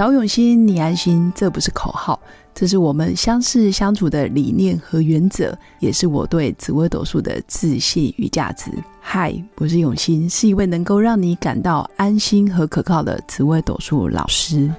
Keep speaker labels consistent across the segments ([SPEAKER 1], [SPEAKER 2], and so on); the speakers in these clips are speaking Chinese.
[SPEAKER 1] 找永新，你安心，这不是口号，这是我们相识相处的理念和原则，也是我对紫微斗数的自信与价值。嗨，我是永新，是一位能够让你感到安心和可靠的紫微斗数老师。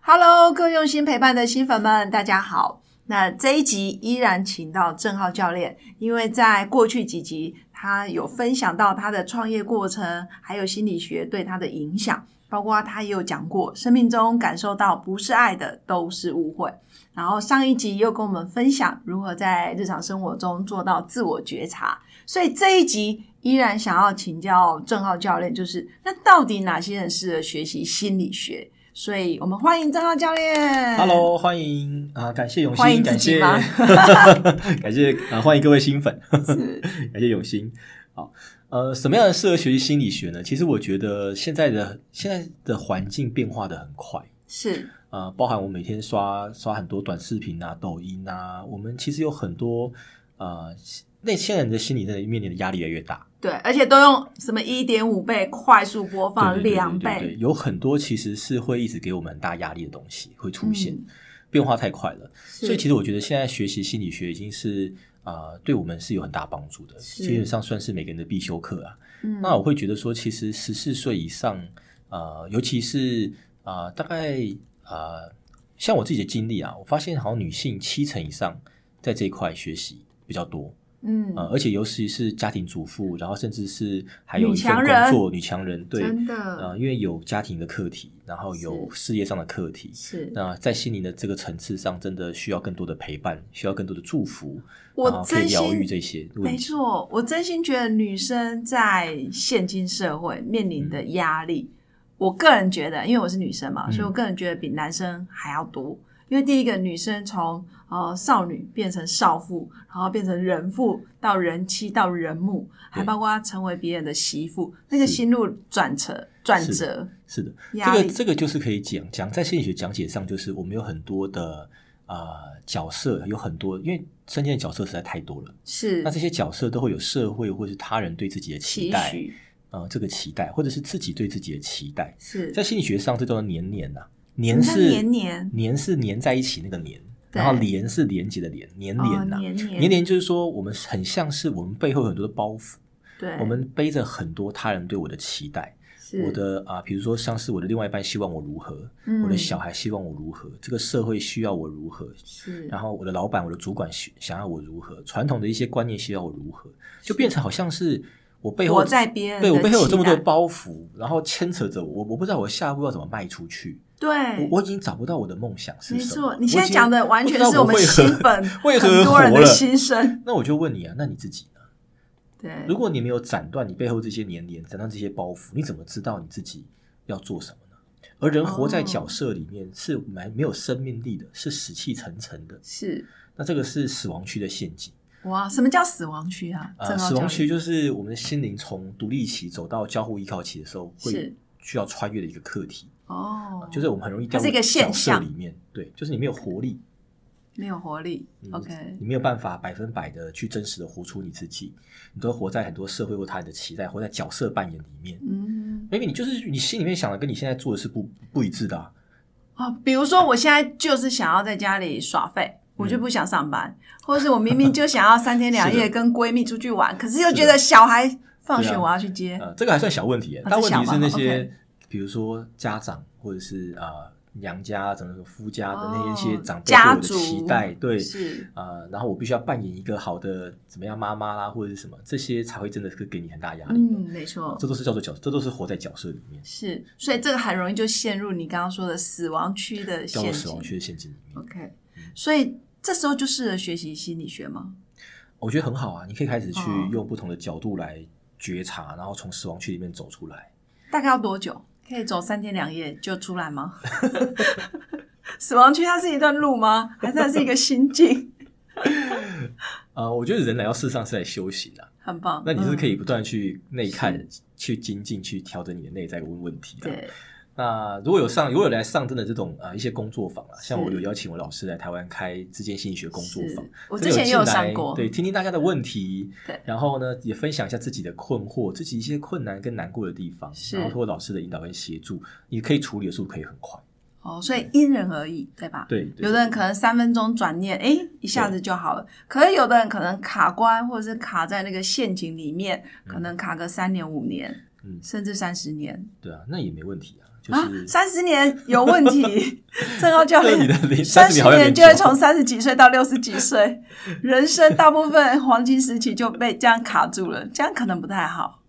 [SPEAKER 1] Hello，各位用心陪伴的新粉们，大家好。那这一集依然请到郑浩教练，因为在过去几集他有分享到他的创业过程，还有心理学对他的影响，包括他也有讲过，生命中感受到不是爱的都是误会。然后上一集又跟我们分享如何在日常生活中做到自我觉察，所以这一集依然想要请教郑浩教练，就是那到底哪些人适合学习心理学？所以我们欢迎张浩教练。
[SPEAKER 2] Hello，欢迎啊！感谢永新，
[SPEAKER 1] 欢迎自
[SPEAKER 2] 感谢 感谢啊！欢迎各位新粉，感谢永新。好，呃，什么样的适合学习心理学呢？其实我觉得现在的现在的环境变化的很快，
[SPEAKER 1] 是
[SPEAKER 2] 呃，包含我每天刷刷很多短视频啊、抖音啊，我们其实有很多呃，那些人的心理真的面临的压力越来越大。
[SPEAKER 1] 对，而且都用什么一点五倍快速播放两倍，
[SPEAKER 2] 有很多其实是会一直给我们很大压力的东西会出现，
[SPEAKER 1] 嗯
[SPEAKER 2] 变化太快了。所以其实我觉得现在学习心理学已经是呃对我们是有很大帮助的，基本上算是每个人的必修课啊。
[SPEAKER 1] 嗯
[SPEAKER 2] 那我会觉得说，其实十四岁以上，呃，尤其是呃大概呃像我自己的经历啊，我发现好像女性七成以上在这一块学习比较多。
[SPEAKER 1] 嗯。
[SPEAKER 2] 呃，而且尤其是家庭主妇，然后甚至是还有
[SPEAKER 1] 女
[SPEAKER 2] 一份工作，女强人，对，
[SPEAKER 1] 真的。
[SPEAKER 2] 呃，因为有家庭的课题，然后有事业上的课题，
[SPEAKER 1] 是。
[SPEAKER 2] 那在心灵的这个层次上，真的需要更多的陪伴，需要更多的祝福，
[SPEAKER 1] 我
[SPEAKER 2] 然后可以
[SPEAKER 1] 真心
[SPEAKER 2] 疗愈这些
[SPEAKER 1] 没。错，我真心觉得女生在现今社会面临的压力，我个人觉得，因为我是女生嘛，
[SPEAKER 2] 嗯
[SPEAKER 1] 所以我个人觉得比男生还要多。因为第一个，女生从呃少女变成少妇，然后变成人妇，到人妻，到人母，还包括她成为别人的媳妇，那个心路转折转折，
[SPEAKER 2] 是的，这个这个就是可以讲讲在心理学讲解上，就是我们有很多的呃角色，有很多，因为身边的角色实在太多了，
[SPEAKER 1] 是。
[SPEAKER 2] 那这些角色都会有社会或是他人对自己的期
[SPEAKER 1] 期
[SPEAKER 2] 待，
[SPEAKER 1] 许，
[SPEAKER 2] 呃，这个期待，或者是自己对自己的期待。
[SPEAKER 1] 是。
[SPEAKER 2] 在心理学上，这叫做年年呐、黏
[SPEAKER 1] 什么叫
[SPEAKER 2] 是
[SPEAKER 1] 年年
[SPEAKER 2] 年是粘在一起那个黏，
[SPEAKER 1] 对
[SPEAKER 2] 然后连是连接的连，黏连呐、
[SPEAKER 1] 哦黏黏
[SPEAKER 2] 黏黏就是说，我们很像是我们背后有很多的包袱，
[SPEAKER 1] 对，
[SPEAKER 2] 我们背着很多他人对我的期待，我的啊，比如说像是我的另外一半希望我如何，
[SPEAKER 1] 嗯
[SPEAKER 2] 我的小孩希望我如何，这个社会需要我如何，
[SPEAKER 1] 是。
[SPEAKER 2] 然后我的老板、我的主管需想要我如何，传统的一些观念需要我如何，就变成好像是我背后
[SPEAKER 1] 活在别人
[SPEAKER 2] 对我背后有这么多包袱，然后牵扯着我，我我不知道我下一步要怎么迈出去，
[SPEAKER 1] 对
[SPEAKER 2] 我我已经找不到我的梦想是什么。
[SPEAKER 1] 错，你现在讲的完全是我们
[SPEAKER 2] 为何
[SPEAKER 1] 新粉
[SPEAKER 2] 为何
[SPEAKER 1] 很多人的心声。
[SPEAKER 2] 那我就问你啊，那你自己呢？
[SPEAKER 1] 对，
[SPEAKER 2] 如果你没有斩断你背后这些年年，斩断这些包袱，你怎么知道你自己要做什么呢？而人活在
[SPEAKER 1] 哦
[SPEAKER 2] 角色里面是蛮没有生命力的，是死气沉沉的。
[SPEAKER 1] 是
[SPEAKER 2] 那这个是死亡区的陷阱
[SPEAKER 1] 哇，什么叫死亡区啊？
[SPEAKER 2] 啊、
[SPEAKER 1] 郑浩教练
[SPEAKER 2] 死亡区就是我们的心灵从独立期走到交互依靠期的时候，会
[SPEAKER 1] 是
[SPEAKER 2] 需要穿越的一个课题，
[SPEAKER 1] 哦，
[SPEAKER 2] 就是我们很容易掉入
[SPEAKER 1] 它是一个现
[SPEAKER 2] 角色
[SPEAKER 1] 象
[SPEAKER 2] 里面，对，就是你没有活力，
[SPEAKER 1] 没有活力。
[SPEAKER 2] 你
[SPEAKER 1] OK，
[SPEAKER 2] 你没有办法百分百的去真实的活出你自己，你都活在很多社会或他人的期待，活在角色扮演里面。
[SPEAKER 1] 嗯
[SPEAKER 2] ，maybe 你就是你心里面想的跟你现在做的是不不一致的、啊，
[SPEAKER 1] 哦，比如说我现在就是想要在家里耍废。我就不想上班，或者是我明明就想要三天两 夜跟闺蜜出去玩，可是又觉得小孩放学我要去接，
[SPEAKER 2] 呃，这个还算小问题但问题是那些比如说家长或者是啊、呃娘家怎么说夫家的那
[SPEAKER 1] 一
[SPEAKER 2] 些长辈对
[SPEAKER 1] 家
[SPEAKER 2] 我的期
[SPEAKER 1] 族
[SPEAKER 2] 待，对，
[SPEAKER 1] 是
[SPEAKER 2] 啊，然后我必须要扮演一个好的怎么样妈妈啦，或者是什么，这些才会真的是给你很大压力。
[SPEAKER 1] 嗯，没错，
[SPEAKER 2] 这都是叫做角，这都是活在角色里面，
[SPEAKER 1] 是，所以这个很容易就陷入你刚刚说的死亡区的陷
[SPEAKER 2] 叫做死亡。区的陷阱里面。
[SPEAKER 1] OK，所以这时候就适合学习心理学吗？
[SPEAKER 2] 我觉得很好啊，你可以开始去
[SPEAKER 1] 哦
[SPEAKER 2] 用不同的角度来觉察，然后从死亡区里面走出来。
[SPEAKER 1] 大概要多久？可以走三天两夜就出来吗？死亡区它是一段路吗？还是它是一个心境？
[SPEAKER 2] 呃，我觉得人来到世上是来修行的、
[SPEAKER 1] 很棒。
[SPEAKER 2] 那你是可
[SPEAKER 1] 以、
[SPEAKER 2] 不断去内看
[SPEAKER 1] 是、
[SPEAKER 2] 去精进、去调整你的内在问问题的。
[SPEAKER 1] 对
[SPEAKER 2] 那如果有上，如果有来上真的这种啊、呃一些工作坊啊，像我有邀请我老师来台湾开之间心理学工作坊，
[SPEAKER 1] 我之前也有
[SPEAKER 2] 来
[SPEAKER 1] 上过。
[SPEAKER 2] 对，听听大家的问题，
[SPEAKER 1] 对。
[SPEAKER 2] 然后呢也分享一下自己的困惑，自己一些困难跟难过的地方，然后通过老师的引导跟协助，你可以处理的速度可以很快。
[SPEAKER 1] 哦，所以因人而异，对吧？
[SPEAKER 2] 对，对。
[SPEAKER 1] 有的人可能三分钟转念，哎，一下子就好了。可是有的人可能卡关，或者是卡在那个陷阱里面，可能卡个三年、五年，
[SPEAKER 2] 嗯。
[SPEAKER 1] 甚至三十年。
[SPEAKER 2] 对啊，那也没问题啊，就
[SPEAKER 1] 啊
[SPEAKER 2] 是，
[SPEAKER 1] 三十年有问题。正浩教练
[SPEAKER 2] 对你的龄30
[SPEAKER 1] 三十
[SPEAKER 2] 年
[SPEAKER 1] 就会从三十几岁到六十几岁，人生大部分黄金时期就被这样卡住了，这样可能不太好。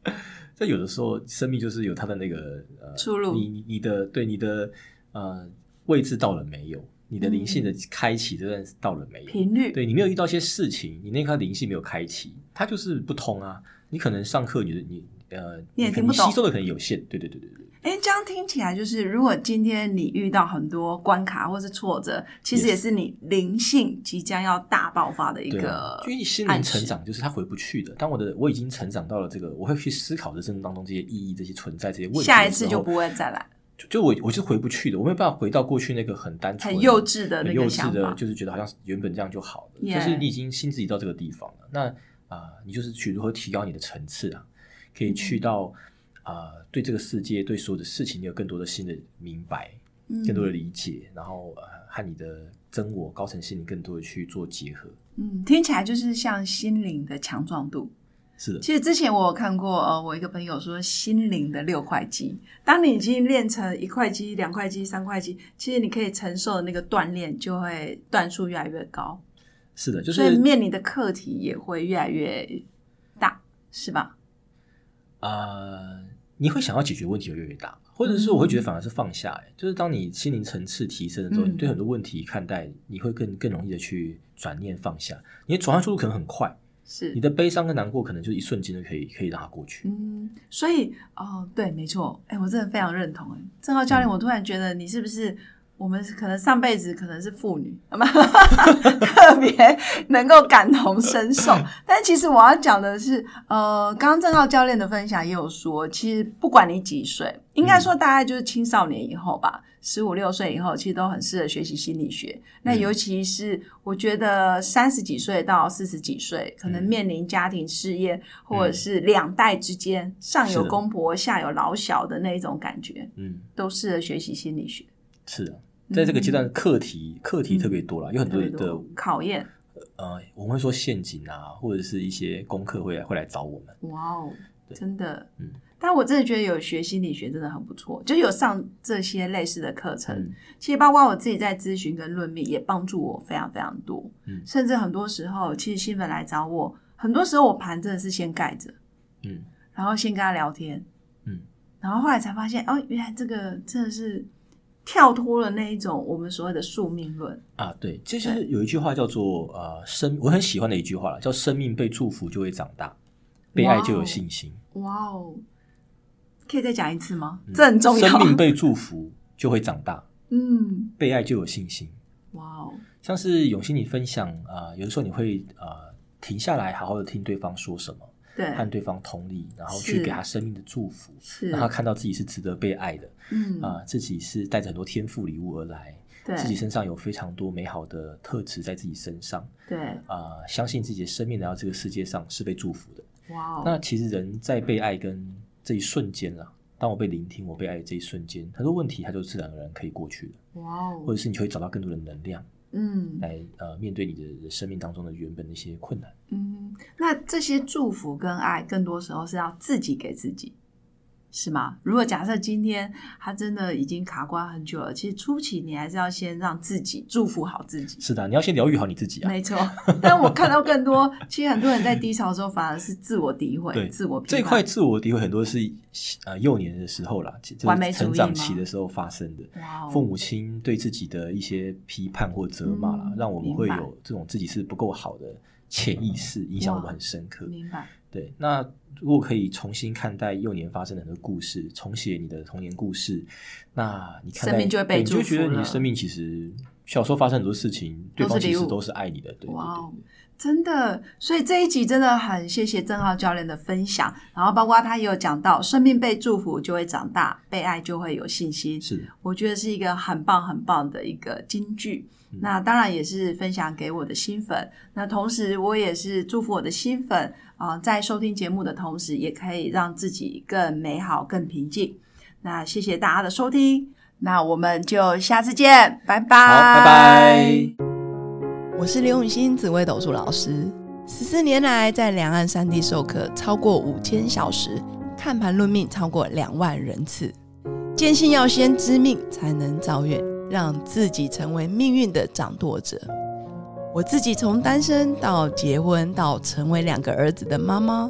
[SPEAKER 2] 这有的时候生命就是有它的那个呃
[SPEAKER 1] 出路
[SPEAKER 2] 你你你的对你的呃位置到了没有？你的灵性的开启这段到了没有？
[SPEAKER 1] 频率
[SPEAKER 2] 对你没有遇到一些事情，你那颗灵性没有开启，它就是不通啊。你可能上课你的你呃，可能
[SPEAKER 1] 你也听不懂
[SPEAKER 2] 吸收的可能有限。对对对对对，
[SPEAKER 1] 哎，这样听起来就是，如果今天你遇到很多关卡或是挫折，其实也是你灵性即将要大爆发的一个
[SPEAKER 2] 啊，因为心灵成长就是它回不去的。当我的我已经成长到了这个，我会去思考人生当中这些意义、这些存在、这些问题。
[SPEAKER 1] 下一次就不会再来，
[SPEAKER 2] 就就我我是回不去的，我没有办法回到过去那个很单纯、
[SPEAKER 1] 很幼稚的那
[SPEAKER 2] 很幼稚
[SPEAKER 1] 个想法。
[SPEAKER 2] 的，就是觉得好像原本这样就好了。就是你已经心智已到这个地方了，那啊、你就是去如何提高你的层次啊，可以去到啊、对这个世界、对所有的事情，你有更多的新的明白，
[SPEAKER 1] 嗯
[SPEAKER 2] 更多的理解，然后呃和你的真我、高层心灵更多的去做结合。
[SPEAKER 1] 嗯，听起来就是像心灵的强壮度。
[SPEAKER 2] 是的，
[SPEAKER 1] 其实之前我有看过，呃，我一个朋友说心灵的六块肌，当你已经练成一块肌、两块肌、三块肌，其实你可以承受的那个锻炼就会段数越来越高，
[SPEAKER 2] 是的，就
[SPEAKER 1] 所以
[SPEAKER 2] 是
[SPEAKER 1] 面临的课题也会越来越大，是吧？
[SPEAKER 2] 呃，你会想要解决问题越来越大，或者是我会觉得反而是放下、欸，就是当你心灵层次提升的时候，
[SPEAKER 1] 嗯
[SPEAKER 2] 你对很多问题看待，你会更更容易的去转念放下，你的转换速度可能很快，
[SPEAKER 1] 是
[SPEAKER 2] 你的悲伤跟难过可能就一瞬间就可以可以让它过去。
[SPEAKER 1] 嗯，所以哦，对，没错，哎，我真的非常认同。哎，正浩教练，我突然觉得你是不是我们可能上辈子可能是妇女？特别能够感同身受。但其实我要讲的是，呃，刚刚郑浩教练的分享也有说，其实不管你几岁，应该说大概就是青少年以后吧，十五六岁以后，其实都很适合学习心理学。那尤其是我觉得三十几岁到四十几岁，可能
[SPEAKER 2] 嗯
[SPEAKER 1] 面临家庭事业，或者是两代之间上有公婆下有老小的那一种感觉，
[SPEAKER 2] 嗯，
[SPEAKER 1] 都适合学习心理学。
[SPEAKER 2] 是的，在这个阶段，课题课题特别多了，有很多的
[SPEAKER 1] 考验，
[SPEAKER 2] 呃，我们会说陷阱啊，或者是一些功课会来会来找我们。
[SPEAKER 1] 哇哦，
[SPEAKER 2] 对
[SPEAKER 1] 真的，
[SPEAKER 2] 嗯。
[SPEAKER 1] 但我真的觉得有学心理学真的很不错，就有上这些类似的课程。
[SPEAKER 2] 嗯
[SPEAKER 1] 其实包括我自己在咨询跟论命，也帮助我非常非常多。
[SPEAKER 2] 嗯
[SPEAKER 1] 甚至很多时候，其实新粉来找我，很多时候我盘真的是先盖着，
[SPEAKER 2] 嗯
[SPEAKER 1] 然后先跟他聊天，
[SPEAKER 2] 嗯，
[SPEAKER 1] 然后后来才发现，哦，原来这个真的是跳脱了那一种我们所谓的宿命论。
[SPEAKER 2] 啊，对，其实有一句话叫做呃生，我很喜欢的一句话了，叫生命被祝福就会长大，被爱就有信心。
[SPEAKER 1] 哇哦，可以再讲一次吗？
[SPEAKER 2] 嗯
[SPEAKER 1] 这很重要。
[SPEAKER 2] 生命被祝福就会长大，
[SPEAKER 1] 嗯，
[SPEAKER 2] 被爱就有信心。
[SPEAKER 1] 哇哦，
[SPEAKER 2] 像是永新你分享啊、呃有的时候你会呃停下来，好好的听对方说什么，
[SPEAKER 1] 对，
[SPEAKER 2] 和对方同理，然后去给他生命的祝福，让他看到自己是值得被爱的
[SPEAKER 1] 嗯。
[SPEAKER 2] 啊、自己是带着很多天赋礼物而来，
[SPEAKER 1] 对，
[SPEAKER 2] 自己身上有非常多美好的特质在自己身上
[SPEAKER 1] 对，
[SPEAKER 2] 啊、相信自己的生命来到这个世界上是被祝福的。
[SPEAKER 1] 哇哦，
[SPEAKER 2] 那其实人在被爱跟这一瞬间啊，当我被聆听、我被爱的这一瞬间，很多问题它就自然而然可以过去了，
[SPEAKER 1] 哇哦，
[SPEAKER 2] 或者是你就会找到更多的能量
[SPEAKER 1] 嗯
[SPEAKER 2] 来呃面对你的生命当中的原本的一些困难。
[SPEAKER 1] 嗯，那这些祝福跟爱，更多时候是要自己给自己，是吗？如果假设今天他真的已经卡关很久了，其实初期你还是要先让自己祝福好自己。
[SPEAKER 2] 是的，你要先疗愈好你自己啊。
[SPEAKER 1] 没错，但我看到更多，其实很多人在低潮的时候反而是自我诋毁、
[SPEAKER 2] 对
[SPEAKER 1] 自我
[SPEAKER 2] 这一块自我诋毁很多是呃幼年的时候啦，就是成长期的时候发生的。父母亲对自己的一些批判或责骂啦，
[SPEAKER 1] 嗯
[SPEAKER 2] 让我们会有这种自己是不够好的潜意识，影响我们很深刻。
[SPEAKER 1] 明白，
[SPEAKER 2] 对，那如果可以重新看待幼年发生的很多故事，重写你的童年故事，那你看
[SPEAKER 1] 生命就会被
[SPEAKER 2] 对你就觉得你的生命其实小时候发生很多事情，对方其实都是爱你的，对对
[SPEAKER 3] 哇哦
[SPEAKER 2] 对。
[SPEAKER 3] 真的，所以这一集真的很谢谢郑浩教练的分享，然后包括他也有讲到，生命被祝福就会长大，被爱就会有信心，
[SPEAKER 2] 是。的，
[SPEAKER 3] 我觉得是一个很棒很棒的一个金句。那当然也是分享给我的新粉，那同时我也是祝福我的新粉啊、在收听节目的同时，也可以让自己更美好、更平静。那谢谢大家的收听，那我们就下次见，拜拜，
[SPEAKER 2] 好，拜拜。
[SPEAKER 1] 我是刘永新紫微斗数老师，十四年来在两岸三地授课超过五千小时，看盘论命超过两万人次。坚信要先知命才能造运，让自己成为命运的掌舵者。我自己从单身到结婚，到成为两个儿子的妈妈，